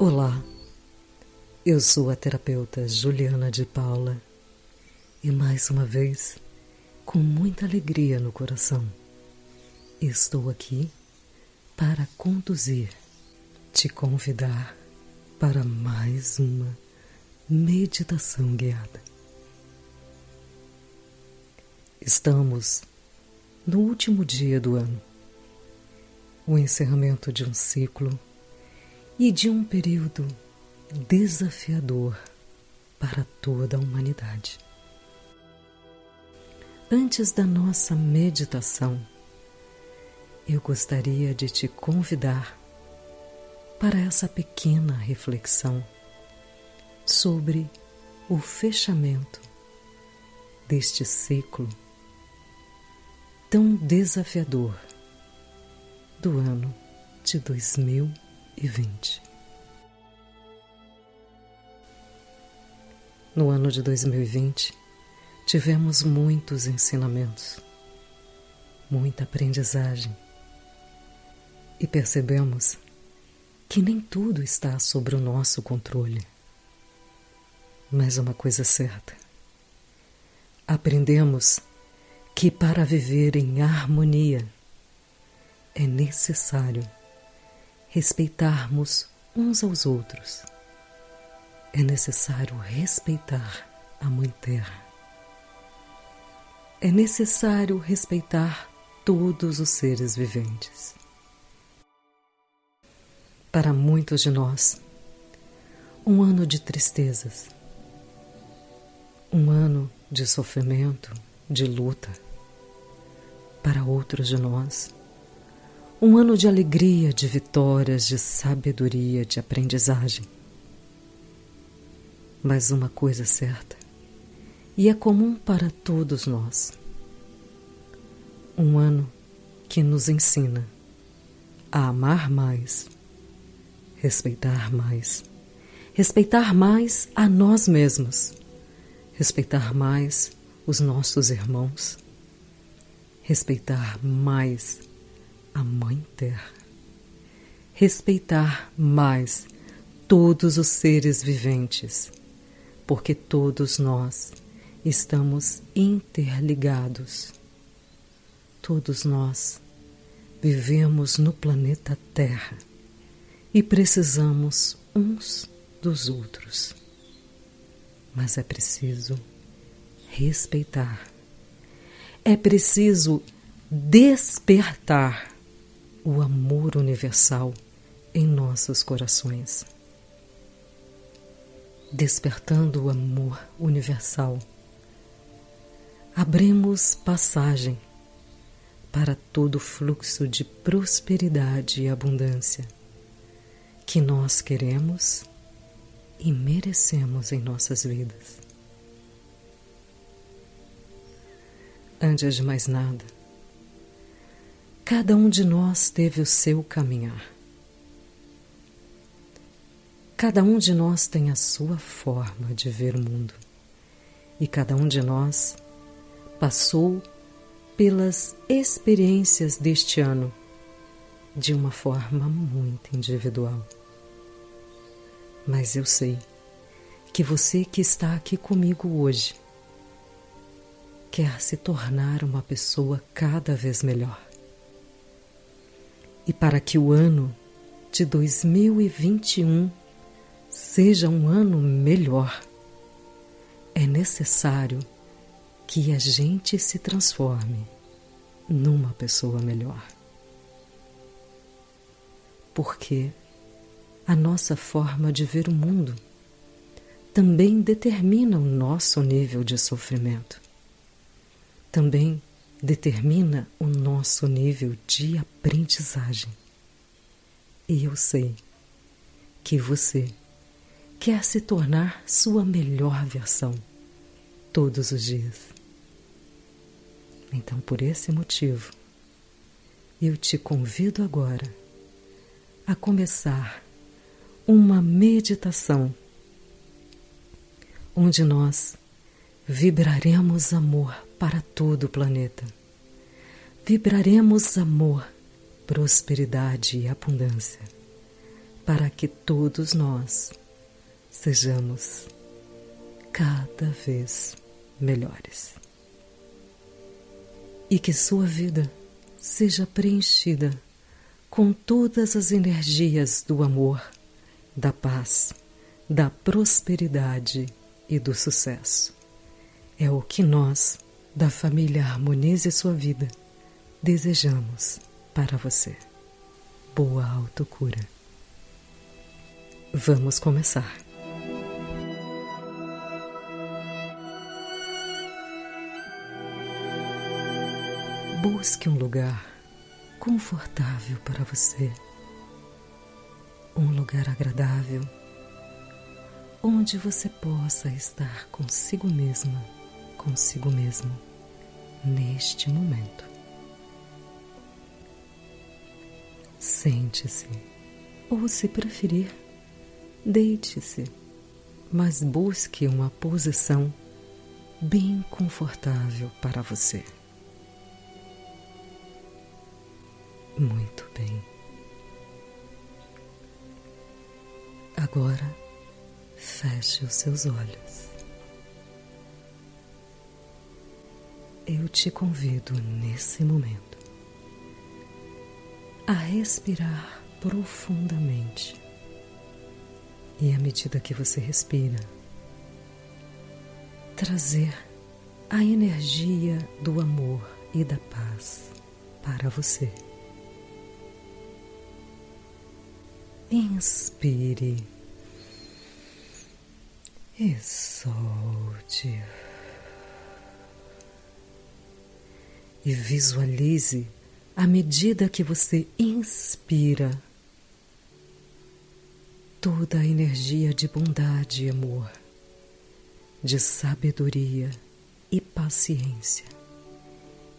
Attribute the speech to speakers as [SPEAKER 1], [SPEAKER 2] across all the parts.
[SPEAKER 1] Olá, eu sou a terapeuta Juliana de Paula e mais uma vez, com muita alegria no coração, estou aqui para conduzir, te convidar para mais uma meditação guiada. Estamos no último dia do ano, o encerramento de um ciclo e de um período desafiador para toda a humanidade. Antes da nossa meditação, eu gostaria de te convidar para essa pequena reflexão sobre o fechamento deste ciclo tão desafiador do ano de 2020. No ano de 2020, tivemos muitos ensinamentos, muita aprendizagem e percebemos que nem tudo está sob o nosso controle. Mas uma coisa certa: aprendemos que para viver em harmonia é necessário respeitarmos uns aos outros. É necessário respeitar a Mãe Terra. É necessário respeitar todos os seres viventes. Para muitos de nós, um ano de tristezas, um ano de sofrimento, de luta. Para outros de nós, um ano de alegria, de vitórias, de sabedoria, de aprendizagem. Mas uma coisa certa, e é comum para todos nós: um ano que nos ensina a amar mais, respeitar mais, respeitar mais a nós mesmos respeitar mais os nossos irmãos, respeitar mais a Mãe Terra, respeitar mais todos os seres viventes, porque todos nós estamos interligados. Todos nós vivemos no planeta Terra e precisamos uns dos outros mas é preciso respeitar. É preciso despertar o amor universal em nossos corações. Despertando o amor universal, abrimos passagem para todo o fluxo de prosperidade e abundância que nós queremos e merecemos em nossas vidas. Antes de mais nada, cada um de nós teve o seu caminhar. Cada um de nós tem a sua forma de ver o mundo. E cada um de nós passou pelas experiências deste ano de uma forma muito individual. Mas eu sei que você que está aqui comigo hoje quer se tornar uma pessoa cada vez melhor. E para que o ano de 2021 seja um ano melhor, é necessário que a gente se transforme numa pessoa melhor. Porque a nossa forma de ver o mundo também determina o nosso nível de sofrimento. Também determina o nosso nível de aprendizagem. E eu sei que você quer se tornar sua melhor versão todos os dias. Então, por esse motivo, eu te convido agora a começar uma meditação onde nós vibraremos amor para todo o planeta. Vibraremos amor, prosperidade e abundância para que todos nós sejamos cada vez melhores. E que sua vida seja preenchida com todas as energias do amor, da paz, da prosperidade e do sucesso. É o que nós, da família Harmonize Sua Vida, desejamos para você. Boa autocura. Vamos começar. Busque um lugar confortável para você, um lugar agradável, onde você possa estar consigo mesma, consigo mesmo, neste momento. Sente-se, ou se preferir, Deite-se, mas busque uma posição bem confortável para você. Muito bem. Agora, feche os seus olhos. Eu te convido nesse momento a respirar profundamente e à medida que você respira, trazer a energia do amor e da paz para você. Inspire e solte. E visualize à medida que você inspira toda a energia de bondade e amor, de sabedoria e paciência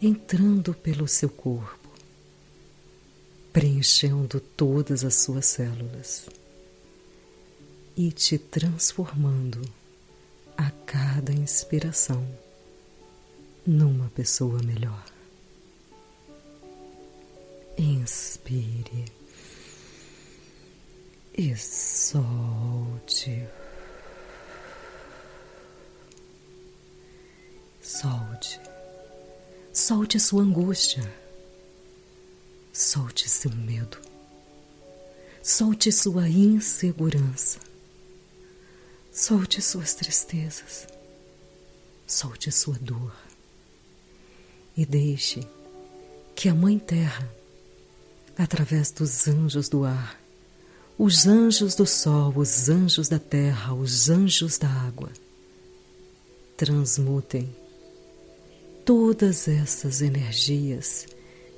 [SPEAKER 1] entrando pelo seu corpo, preenchendo todas as suas células e te transformando a cada inspiração numa pessoa melhor. Inspire e solte. Solte. Solte sua angústia. Solte seu medo. Solte sua insegurança. Solte suas tristezas. Solte sua dor. E deixe que a Mãe Terra, através dos anjos do ar, os anjos do sol, os anjos da terra, os anjos da água. Transmutem todas essas energias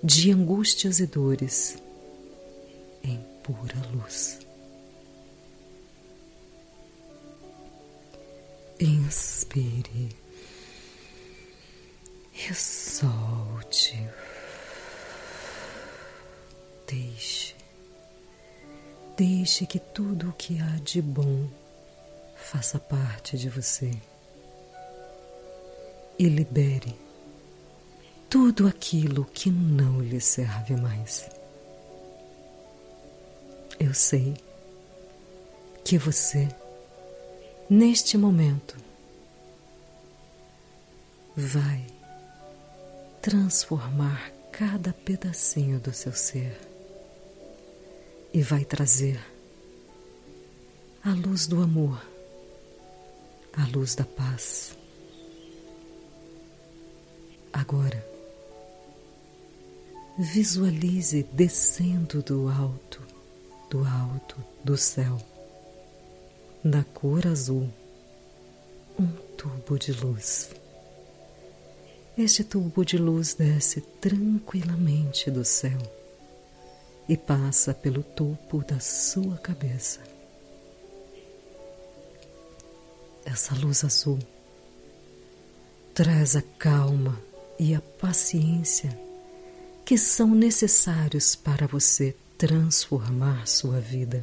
[SPEAKER 1] de angústias e dores em pura luz. Inspire e solte. Deixe. Deixe que tudo o que há de bom faça parte de você. E libere tudo aquilo que não lhe serve mais. Eu sei que você, neste momento, vai transformar cada pedacinho do seu ser e vai trazer a luz do amor, a luz da paz. Agora, visualize descendo do alto, do alto do céu, na cor azul, um tubo de luz. Este tubo de luz desce tranquilamente do céu e passa pelo topo da sua cabeça. Essa luz azul traz a calma e a paciência que são necessários para você transformar sua vida.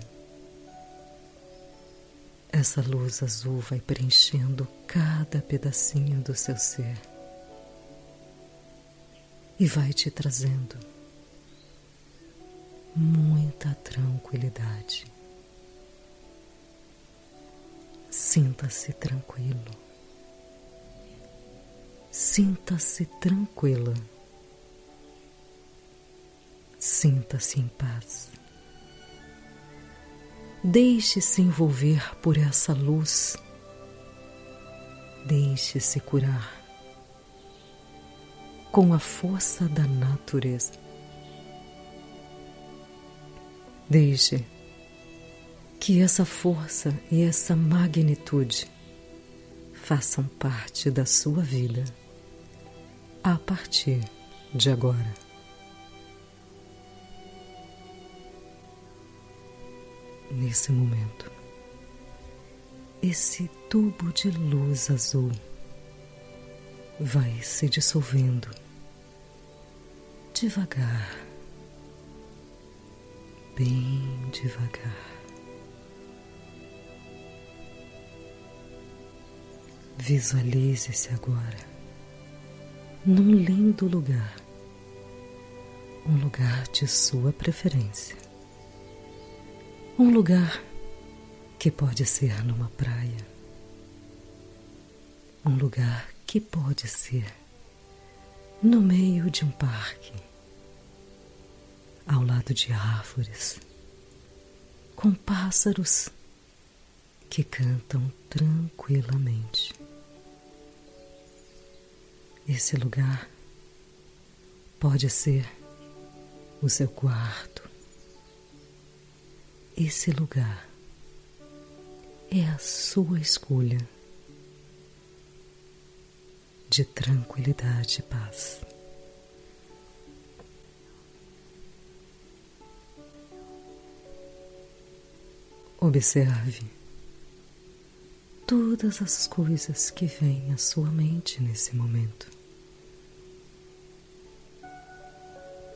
[SPEAKER 1] Essa luz azul vai preenchendo cada pedacinho do seu ser e vai te trazendo muita tranquilidade. Sinta-se tranquilo. Sinta-se tranquila. Sinta-se em paz. Deixe-se envolver por essa luz. Deixe-se curar com a força da natureza. Deixe que essa força e essa magnitude façam parte da sua vida a partir de agora. Nesse momento, esse tubo de luz azul vai se dissolvendo devagar, bem devagar. Visualize-se agora num lindo lugar, um lugar de sua preferência, um lugar que pode ser numa praia, um lugar que pode ser no meio de um parque, ao lado de árvores, com pássaros que cantam tranquilamente. Esse lugar pode ser o seu quarto. Esse lugar é a sua escolha de tranquilidade e paz. Observe todas as coisas que vêm à sua mente nesse momento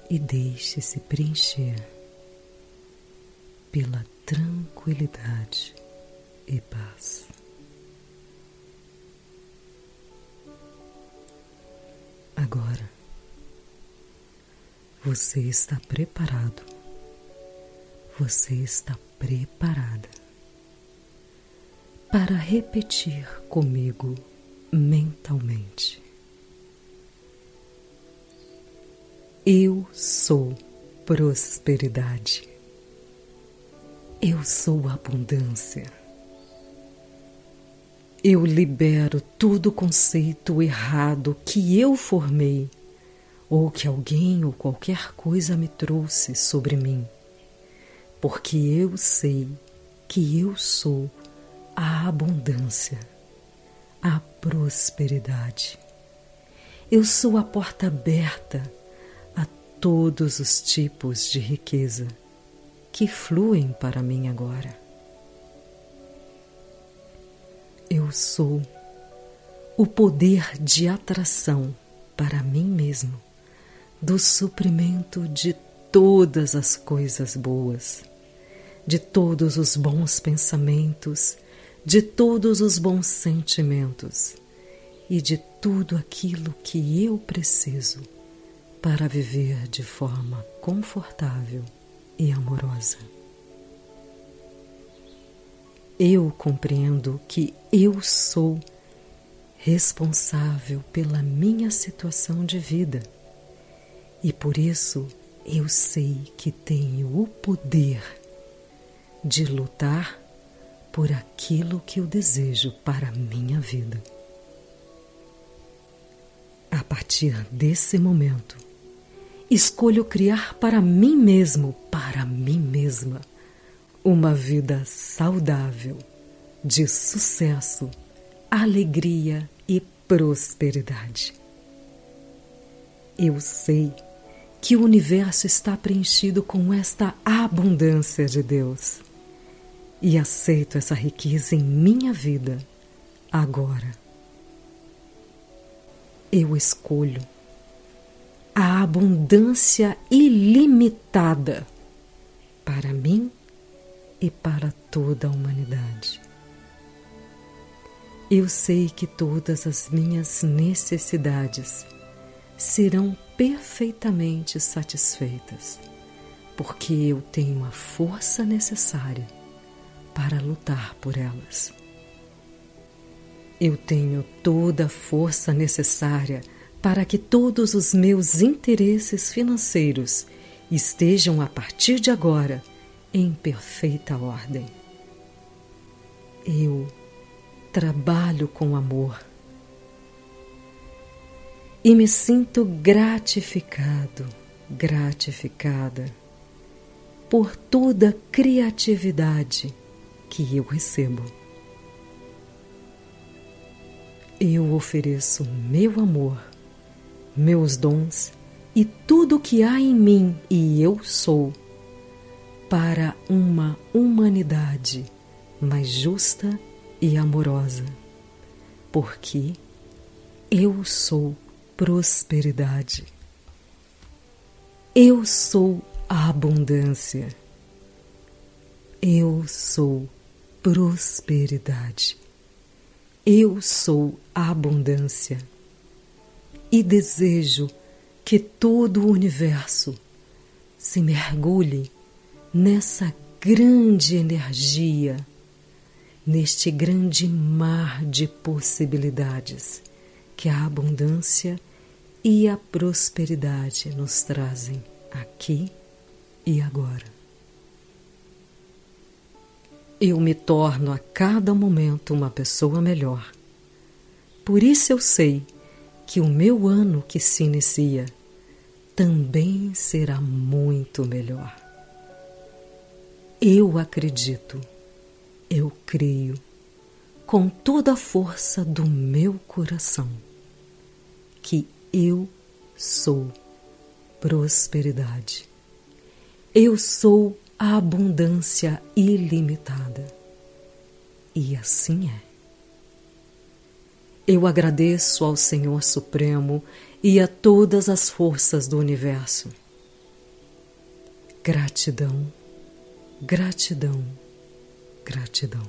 [SPEAKER 1] e deixe-se preencher pela tranquilidade e paz. Agora você está preparado, você está preparada para repetir comigo mentalmente. Eu sou prosperidade. Eu sou abundância. Eu libero todo conceito errado que eu formei ou que alguém ou qualquer coisa me trouxe sobre mim, porque eu sei que eu sou a abundância, a prosperidade. Eu sou a porta aberta a todos os tipos de riqueza que fluem para mim agora. Eu sou o poder de atração para mim mesmo do suprimento de todas as coisas boas, de todos os bons pensamentos, de todos os bons sentimentos e de tudo aquilo que eu preciso para viver de forma confortável e amorosa. Eu compreendo que eu sou responsável pela minha situação de vida e por isso eu sei que tenho o poder de lutar por aquilo que eu desejo para a minha vida. A partir desse momento, escolho criar para mim mesmo, para mim mesma, uma vida saudável, de sucesso, alegria e prosperidade. Eu sei que o universo está preenchido com esta abundância de Deus e aceito essa riqueza em minha vida agora. Eu escolho a abundância ilimitada para mim e para toda a humanidade. Eu sei que todas as minhas necessidades serão perfeitamente satisfeitas, porque eu tenho a força necessária para lutar por elas. Eu tenho toda a força necessária para que todos os meus interesses financeiros estejam a partir de agora em perfeita ordem. Eu trabalho com amor e me sinto gratificado, gratificada por toda criatividade que eu recebo. Eu ofereço meu amor, meus dons e tudo o que há em mim e eu sou para uma humanidade mais justa e amorosa, porque eu sou prosperidade. Eu sou a abundância. Eu sou prosperidade. Eu sou a abundância e desejo que todo o universo se mergulhe nessa grande energia, neste grande mar de possibilidades que a abundância e a prosperidade nos trazem aqui e agora. Eu me torno a cada momento uma pessoa melhor. Por isso eu sei que o meu ano que se inicia também será muito melhor. Eu acredito, eu creio, com toda a força do meu coração, que eu sou prosperidade. Eu sou a abundância ilimitada. E assim é. Eu agradeço ao Senhor Supremo e a todas as forças do universo. Gratidão, gratidão, gratidão.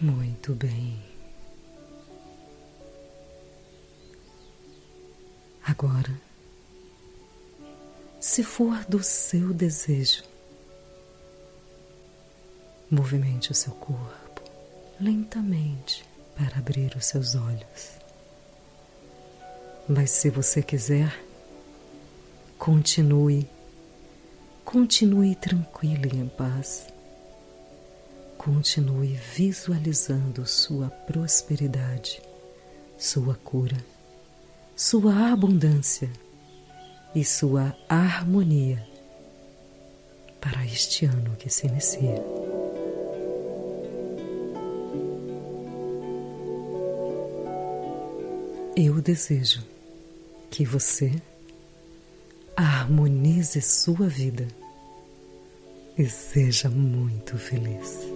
[SPEAKER 1] Muito bem. Agora, se for do seu desejo. Movimente o seu corpo lentamente para abrir os seus olhos. Mas se você quiser, continue, continue tranquilo e em paz. Continue visualizando sua prosperidade, sua cura, sua abundância e sua harmonia para este ano que se inicia. Eu desejo que você harmonize sua vida e seja muito feliz.